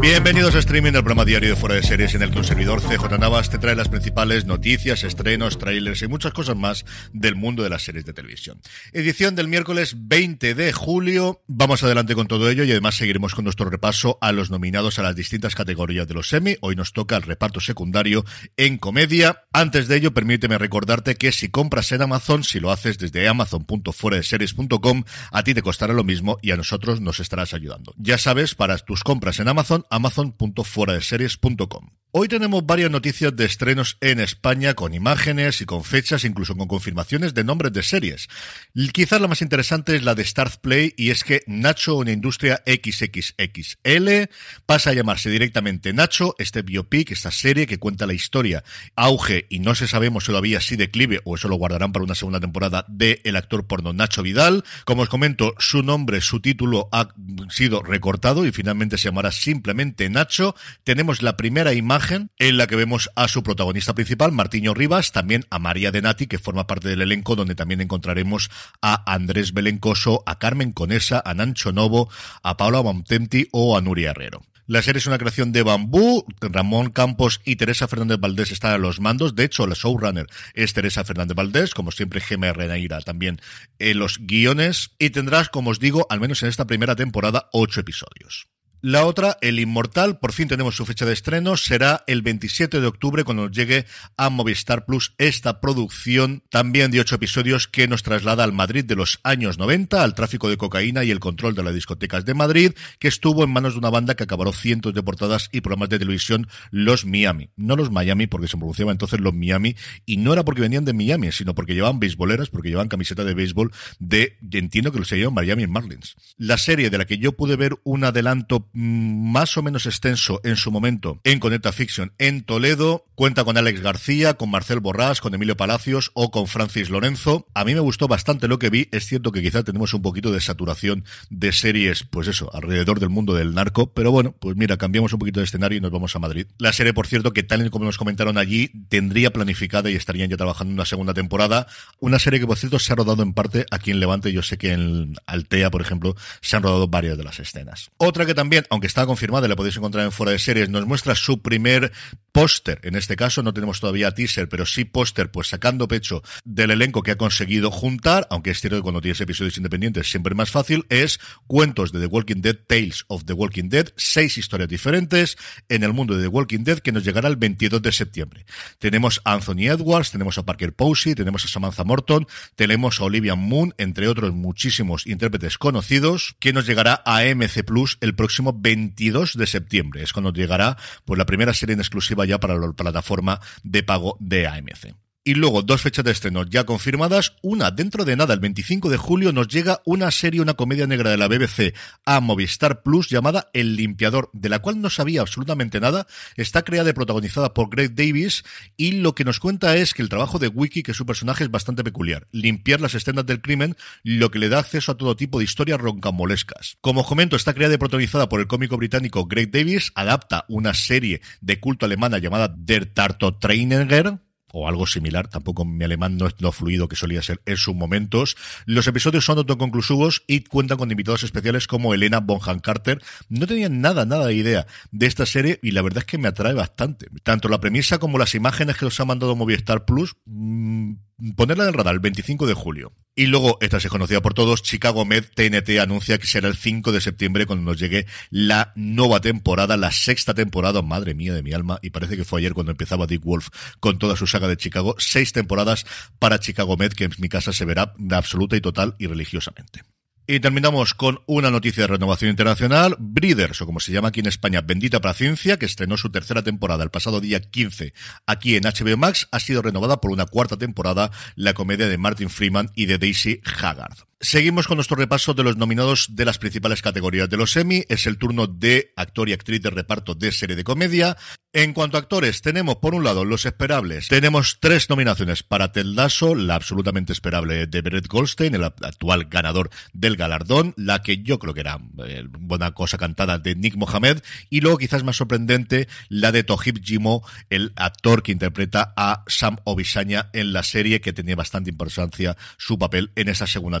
Bienvenidos a Streaming, el programa diario de Fuera de Series en el que un servidor CJ Navas te trae las principales noticias, estrenos, trailers y muchas cosas más del mundo de las series de televisión. Edición del miércoles 20 de julio. Vamos adelante con todo ello y además seguiremos con nuestro repaso a los nominados a las distintas categorías de los semi. Hoy nos toca el reparto secundario en comedia. Antes de ello, permíteme recordarte que si compras en Amazon, si lo haces desde amazon.fueradeseries.com, a ti te costará lo mismo y a nosotros nos estarás ayudando. Ya sabes, para tus compras en Amazon, amazon.fueradeseries.com. Hoy tenemos varias noticias de estrenos en España con imágenes y con fechas, incluso con confirmaciones de nombres de series. Quizás la más interesante es la de Start Play y es que Nacho, una industria XXXL, pasa a llamarse directamente Nacho, este biopic, esta serie que cuenta la historia, auge y no se sabemos todavía si declive o eso lo guardarán para una segunda temporada de el actor porno Nacho Vidal. Como os comento, su nombre, su título ha sido recortado y finalmente se llamará simplemente Nacho. Tenemos la primera imagen en la que vemos a su protagonista principal, Martiño Rivas, también a María de Nati, que forma parte del elenco, donde también encontraremos a Andrés Belencoso, a Carmen Conesa, a Nancho Novo, a Paula Montenti o a Nuria Herrero. La serie es una creación de Bambú. Ramón Campos y Teresa Fernández Valdés están a los mandos. De hecho, la showrunner es Teresa Fernández Valdés, como siempre Gemma Renaira también en los guiones. Y tendrás, como os digo, al menos en esta primera temporada, ocho episodios. La otra, El Inmortal, por fin tenemos su fecha de estreno, será el 27 de octubre cuando nos llegue a Movistar Plus esta producción también de ocho episodios que nos traslada al Madrid de los años 90, al tráfico de cocaína y el control de las discotecas de Madrid, que estuvo en manos de una banda que acabaró cientos de portadas y programas de televisión, los Miami. No los Miami, porque se pronunciaba entonces los Miami, y no era porque venían de Miami, sino porque llevaban beisboleras, porque llevaban camiseta de béisbol de, entiendo que lo se llaman Miami Marlins. La serie de la que yo pude ver un adelanto más o menos extenso en su momento en Conecta Fiction en Toledo. Cuenta con Alex García, con Marcel Borrás, con Emilio Palacios o con Francis Lorenzo. A mí me gustó bastante lo que vi. Es cierto que quizá tenemos un poquito de saturación de series, pues eso, alrededor del mundo del narco. Pero bueno, pues mira, cambiamos un poquito de escenario y nos vamos a Madrid. La serie, por cierto, que tal y como nos comentaron allí, tendría planificada y estarían ya trabajando en una segunda temporada. Una serie que, por cierto, se ha rodado en parte aquí en Levante. Yo sé que en Altea, por ejemplo, se han rodado varias de las escenas. Otra que también, aunque está confirmada, la podéis encontrar en fuera de series, nos muestra su primer póster. En este caso no tenemos todavía teaser, pero sí póster, pues sacando pecho del elenco que ha conseguido juntar, aunque es cierto que cuando tienes episodios independientes siempre es más fácil, es cuentos de The Walking Dead, Tales of The Walking Dead, seis historias diferentes en el mundo de The Walking Dead que nos llegará el 22 de septiembre. Tenemos a Anthony Edwards, tenemos a Parker Posey, tenemos a Samantha Morton, tenemos a Olivia Moon, entre otros muchísimos intérpretes conocidos, que nos llegará a MC Plus el próximo 22 de septiembre. Es cuando llegará pues la primera serie en exclusiva ya para la plataforma de pago de AMC. Y luego, dos fechas de estreno ya confirmadas. Una, dentro de nada, el 25 de julio, nos llega una serie, una comedia negra de la BBC a Movistar Plus llamada El Limpiador, de la cual no sabía absolutamente nada. Está creada y protagonizada por Greg Davis y lo que nos cuenta es que el trabajo de Wiki, que su personaje es bastante peculiar. Limpiar las escenas del crimen, lo que le da acceso a todo tipo de historias roncamolescas. Como comento, está creada y protagonizada por el cómico británico Greg Davis, adapta una serie de culto alemana llamada Der Tarto Trainer o algo similar. Tampoco mi alemán no es lo fluido que solía ser en sus momentos. Los episodios son autoconclusivos y cuentan con invitados especiales como Elena Bonham Carter. No tenía nada, nada de idea de esta serie y la verdad es que me atrae bastante. Tanto la premisa como las imágenes que os ha mandado Movistar Plus, mmm, ponerla en el radar el 25 de julio. Y luego, esta se conocida por todos, Chicago Med TNT anuncia que será el 5 de septiembre cuando nos llegue la nueva temporada, la sexta temporada, madre mía de mi alma, y parece que fue ayer cuando empezaba Dick Wolf con toda su saga de Chicago, seis temporadas para Chicago Med, que en mi casa se verá absoluta y total y religiosamente. Y terminamos con una noticia de renovación internacional. Breeders, o como se llama aquí en España, Bendita Paciencia, que estrenó su tercera temporada el pasado día 15 aquí en HBO Max, ha sido renovada por una cuarta temporada, la comedia de Martin Freeman y de Daisy Haggard. Seguimos con nuestro repaso de los nominados de las principales categorías de los Emmy. Es el turno de actor y actriz de reparto de serie de comedia. En cuanto a actores, tenemos por un lado los esperables. Tenemos tres nominaciones para Ted Lasso, la absolutamente esperable de Brett Goldstein, el actual ganador del galardón, la que yo creo que era eh, buena cosa cantada de Nick Mohamed, y luego quizás más sorprendente, la de Tohib Jimo, el actor que interpreta a Sam Obisanya en la serie, que tenía bastante importancia su papel en esa segunda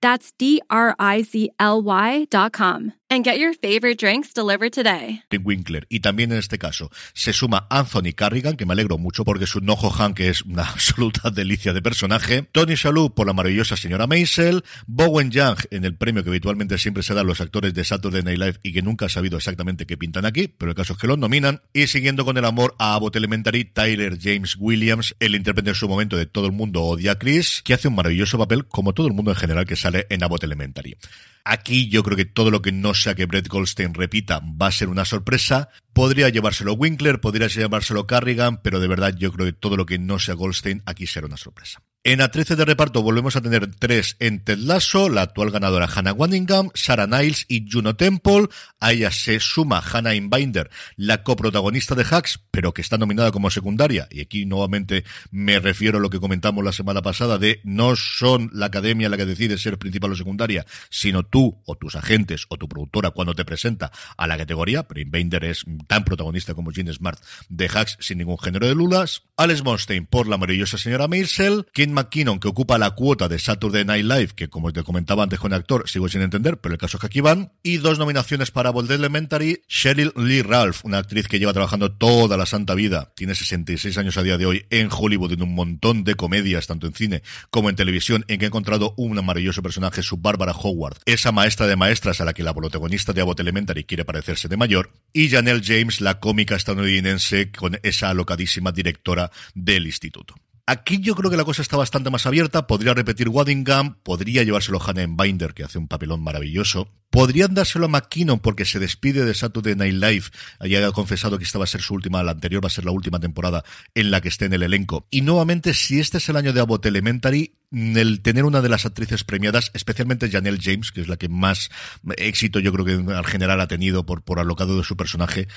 That's D R I Z L Y.com. And get your favorite drinks delivered today. Winkler. Y también en este caso se suma Anthony Carrigan, que me alegro mucho porque su Nojo Han, que es una absoluta delicia de personaje. Tony Shalhoub por la maravillosa señora Maisel. Bowen Young en el premio que habitualmente siempre se da a los actores de Saturday Night Live y que nunca ha sabido exactamente qué pintan aquí, pero el caso es que los nominan. Y siguiendo con el amor a Abbott Elementary, Tyler James Williams, el intérprete en su momento de Todo el mundo odia a Chris, que hace un maravilloso papel como todo el mundo en general que sale en Abbott Elementary. Aquí yo creo que todo lo que no sea que Brett Goldstein repita va a ser una sorpresa. Podría llevárselo Winkler, podría llevárselo Carrigan, pero de verdad yo creo que todo lo que no sea Goldstein aquí será una sorpresa. En actrices de reparto volvemos a tener tres en Ted Lasso, la actual ganadora Hannah Waddingham, Sarah Niles y Juno Temple. A ella se suma Hannah Inbinder, la coprotagonista de Hacks, pero que está nominada como secundaria. Y aquí nuevamente me refiero a lo que comentamos la semana pasada de no son la academia la que decide ser principal o secundaria, sino tú o tus agentes o tu productora cuando te presenta a la categoría. Pero Inbinder es tan protagonista como Jean Smart de Hacks sin ningún género de lulas. Alex Monstein por la maravillosa señora Maisel. McKinnon, que ocupa la cuota de Saturday Night Live, que como te comentaba antes con el actor, sigo sin entender, pero el caso es que aquí van. Y dos nominaciones para Bold Elementary, Cheryl Lee Ralph, una actriz que lleva trabajando toda la santa vida, tiene 66 años a día de hoy en Hollywood, en un montón de comedias, tanto en cine como en televisión, en que ha encontrado un maravilloso personaje, su Bárbara Howard, esa maestra de maestras a la que la protagonista de Abbott Elementary quiere parecerse de mayor, y Janelle James, la cómica estadounidense, con esa alocadísima directora del instituto. Aquí yo creo que la cosa está bastante más abierta. Podría repetir Waddingham, podría llevárselo Hannah Binder, que hace un papelón maravilloso. Podrían dárselo a McKinnon porque se despide de Saturday Night Live. ha confesado que esta va a ser su última, la anterior va a ser la última temporada en la que esté en el elenco. Y nuevamente, si este es el año de Abbott Elementary, el tener una de las actrices premiadas, especialmente Janelle James, que es la que más éxito yo creo que al general ha tenido por, por alocado de su personaje,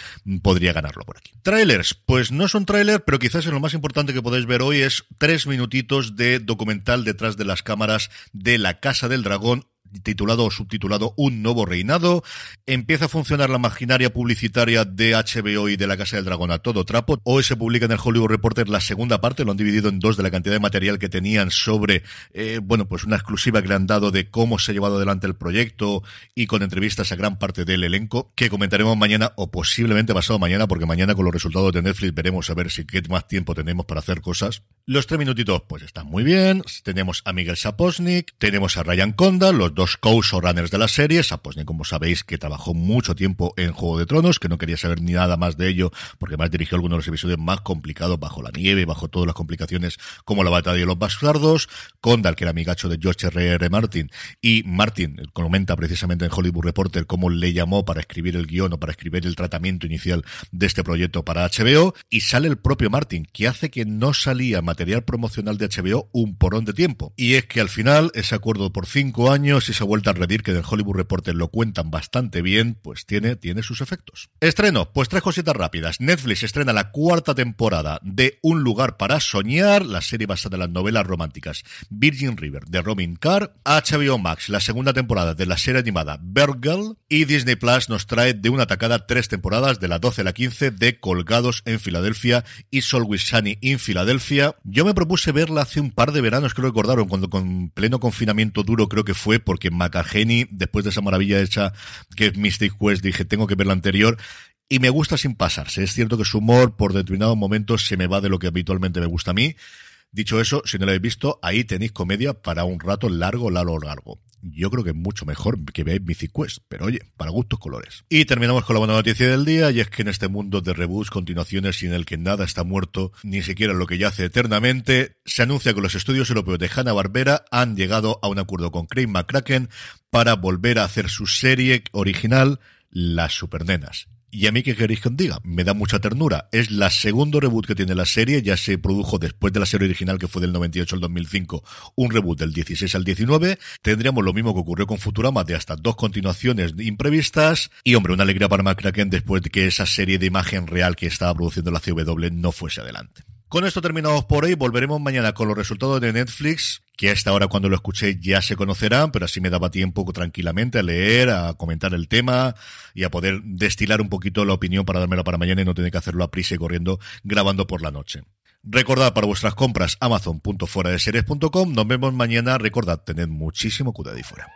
podría ganarlo por aquí. Trailers, pues no son trailer, pero quizás lo más importante que podéis ver hoy es tres minutitos de documental detrás de las cámaras de La Casa del Dragón, titulado o subtitulado Un nuevo reinado. Empieza a funcionar la maquinaria publicitaria de HBO y de la Casa del Dragón a todo trapo. Hoy se publica en el Hollywood Reporter la segunda parte, lo han dividido en dos de la cantidad de material que tenían sobre, eh, bueno, pues una exclusiva que le han dado de cómo se ha llevado adelante el proyecto y con entrevistas a gran parte del elenco que comentaremos mañana o posiblemente pasado mañana porque mañana con los resultados de Netflix veremos a ver si qué más tiempo tenemos para hacer cosas. Los tres minutitos pues están muy bien. Tenemos a Miguel Saposnik, tenemos a Ryan Conda, los dos dos co-showrunners de la serie, ni como sabéis, que trabajó mucho tiempo en Juego de Tronos, que no quería saber ni nada más de ello, porque más dirigió algunos de los episodios más complicados, bajo la nieve, bajo todas las complicaciones, como la batalla de los bastardos, Condal, que era amigacho de George R. R. Martin, y Martin comenta precisamente en Hollywood Reporter cómo le llamó para escribir el guion o para escribir el tratamiento inicial de este proyecto para HBO, y sale el propio Martin, que hace que no salía material promocional de HBO un porón de tiempo. Y es que al final, ese acuerdo por cinco años y esa vuelta a redir que del Hollywood Reporter lo cuentan bastante bien, pues tiene, tiene sus efectos. Estreno, pues tres cositas rápidas. Netflix estrena la cuarta temporada de Un lugar para soñar, la serie basada en las novelas románticas Virgin River de Robin Carr, HBO Max, la segunda temporada de la serie animada Girl y Disney Plus nos trae de una atacada tres temporadas de la 12 a la 15 de Colgados en Filadelfia y Solway Sunny en Filadelfia. Yo me propuse verla hace un par de veranos, creo recordaron, cuando con pleno confinamiento duro creo que fue, porque McCartney, después de esa maravilla hecha que es Mystic Quest, dije, tengo que ver la anterior, y me gusta sin pasarse. Es cierto que su humor por determinados momentos se me va de lo que habitualmente me gusta a mí. Dicho eso, si no lo habéis visto, ahí tenéis comedia para un rato largo, largo, largo. Yo creo que es mucho mejor que veáis Mythic pero oye, para gustos colores. Y terminamos con la buena noticia del día, y es que en este mundo de reboots, continuaciones y en el que nada está muerto, ni siquiera lo que yace eternamente, se anuncia que los estudios europeos de Hanna-Barbera han llegado a un acuerdo con Craig McCracken para volver a hacer su serie original, Las Supernenas. Y a mí, ¿qué queréis que os diga? Me da mucha ternura. Es la segundo reboot que tiene la serie. Ya se produjo después de la serie original, que fue del 98 al 2005, un reboot del 16 al 19. Tendríamos lo mismo que ocurrió con Futurama, de hasta dos continuaciones imprevistas. Y, hombre, una alegría para McCracken después de que esa serie de imagen real que estaba produciendo la CW no fuese adelante. Con esto terminamos por hoy. Volveremos mañana con los resultados de Netflix, que hasta ahora cuando lo escuché ya se conocerán, pero así me daba tiempo tranquilamente a leer, a comentar el tema y a poder destilar un poquito la opinión para dármela para mañana y no tener que hacerlo a prisa y corriendo grabando por la noche. Recordad para vuestras compras Nos vemos mañana. Recordad, tened muchísimo cuidado y fuera.